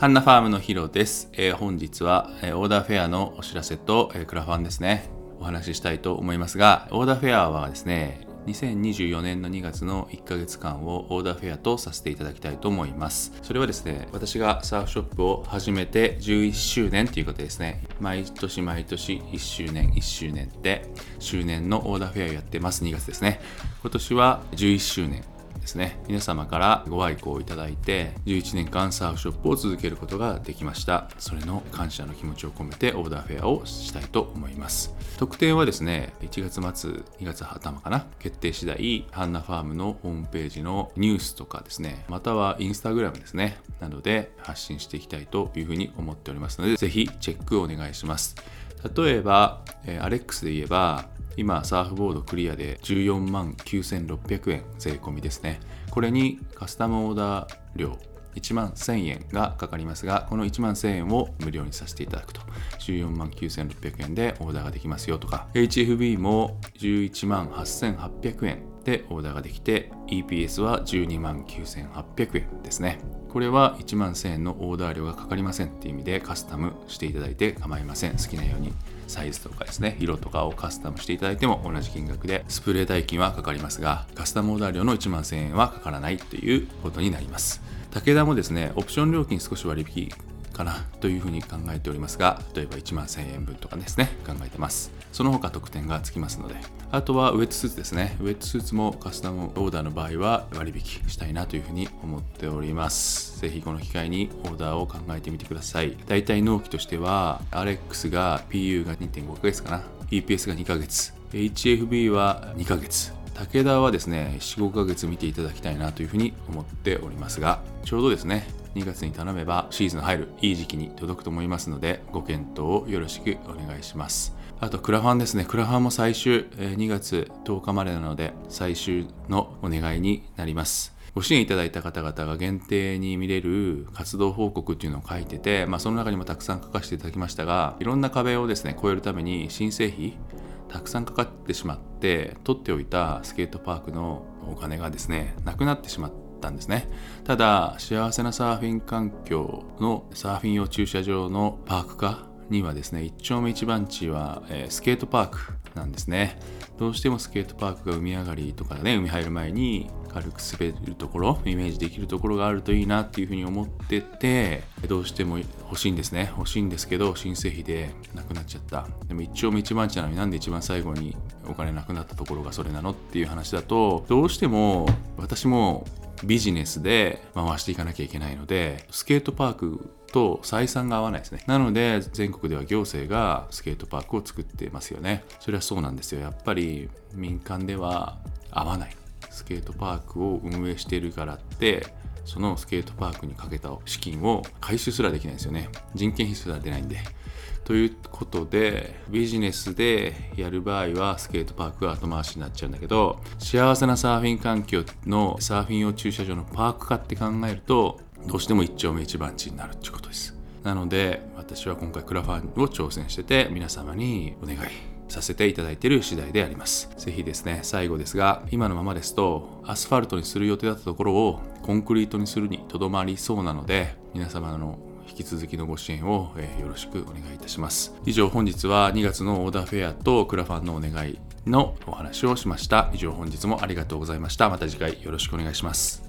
ハンナファームのヒロです。えー、本日は、えー、オーダーフェアのお知らせと、えー、クラファンですね。お話ししたいと思いますが、オーダーフェアはですね、2024年の2月の1ヶ月間をオーダーフェアとさせていただきたいと思います。それはですね、私がサーフショップを始めて11周年ということですね。毎年毎年1周年1周年で周年のオーダーフェアをやってます2月ですね。今年は11周年ですね。皆様からご愛顧をいただいて11年間サーフショップを続けることができました。それの感謝の気持ちを込めてオーダーフェアをしたいと思います。特典はですね1月末2月頭かな？決定次第ハンナファームのホームページのニュースとかですねまたはインスタグラムですねなどで発信していきたいというふうに思っておりますのでぜひチェックをお願いします。例えば、アレックスで言えば今サーフボードクリアで14万9600円税込みですね。これにカスタムオーダー料1万1000円がかかりますがこの1万1000円を無料にさせていただくと。14万9600円でオーダーができますよとか。HFB も11万8800円でオーダーができて EPS は12万9800円ですね。これは1万1000円のオーダー料がかかりませんっていう意味でカスタムしていただいて構いません。好きなようにサイズとかですね色とかをカスタムしていただいても同じ金額でスプレー代金はかかりますがカスタムオーダー料の1万1000円はかからないということになります。武田もですねオプション料金少し割引かなというふうに考えておりますが例えば1万1000円分とかですね考えてます。その他特典がつきますのであとはウェットスーツですね。ウェットスーツもカスタムオーダーの場合は割引したいなというふうに思っております。ぜひこの機会にオーダーを考えてみてください。大体納期としては RX が PU が2.5ヶ月かな。EPS が2ヶ月。HFB は2ヶ月。武田はですね45ヶ月見ていただきたいなというふうに思っておりますがちょうどですね2月に頼めばシーズン入るいい時期に届くと思いますのでご検討をよろしくお願いします。あとクラファンですね。クラファンも最終2月10日までなので最終のお願いになります。ご支援いただいた方々が限定に見れる活動報告っていうのを書いてて、まあ、その中にもたくさん書かせていただきましたがいろんな壁をですね超えるために新製費たくさんかかってしまって取っておいたスケートパークのお金がですねなくなってしまってったんですね。ただ幸せなサーフィン環境のサーフィン用駐車場のパーク化にはですね一丁目一番地は、えー、スケートパークなんですね。どうしてもスケートパークが海上がりとかね海入る前に軽く滑るところイメージできるところがあるといいなっていうふうに思っててどうしても欲しいんですね。欲しいんですけど新製品でなくなっちゃった。でも一丁目一番地なのになんで一番最後にお金なくなったところがそれなのっていう話だとどうしても私もビジネスで回していかなきゃいけないのでスケートパークと採算が合わないですね。なので全国では行政がスケートパークを作ってますよね。それはそうなんですよ。やっぱり民間では合わない。スケートパークを運営しているからってそのスケートパークにかけた資金を回収すらできないんですよね。人件費すら出ないんで。ということでビジネスでやる場合はスケートパークが後回しになっちゃうんだけど幸せなサーフィン環境のサーフィン用駐車場のパーク化って考えるとどうしても一丁目一番地になるっていうことです。なので私は今回クラファンを挑戦してて皆様にお願い。させていただいている次第であります。ぜひですね、最後ですが、今のままですと、アスファルトにする予定だったところをコンクリートにするにとどまりそうなので、皆様の引き続きのご支援を、え、よろしくお願いいたします。以上本日は2月のオーダーフェアとクラファンのお願いのお話をしました。以上本日もありがとうございました。また次回よろしくお願いします。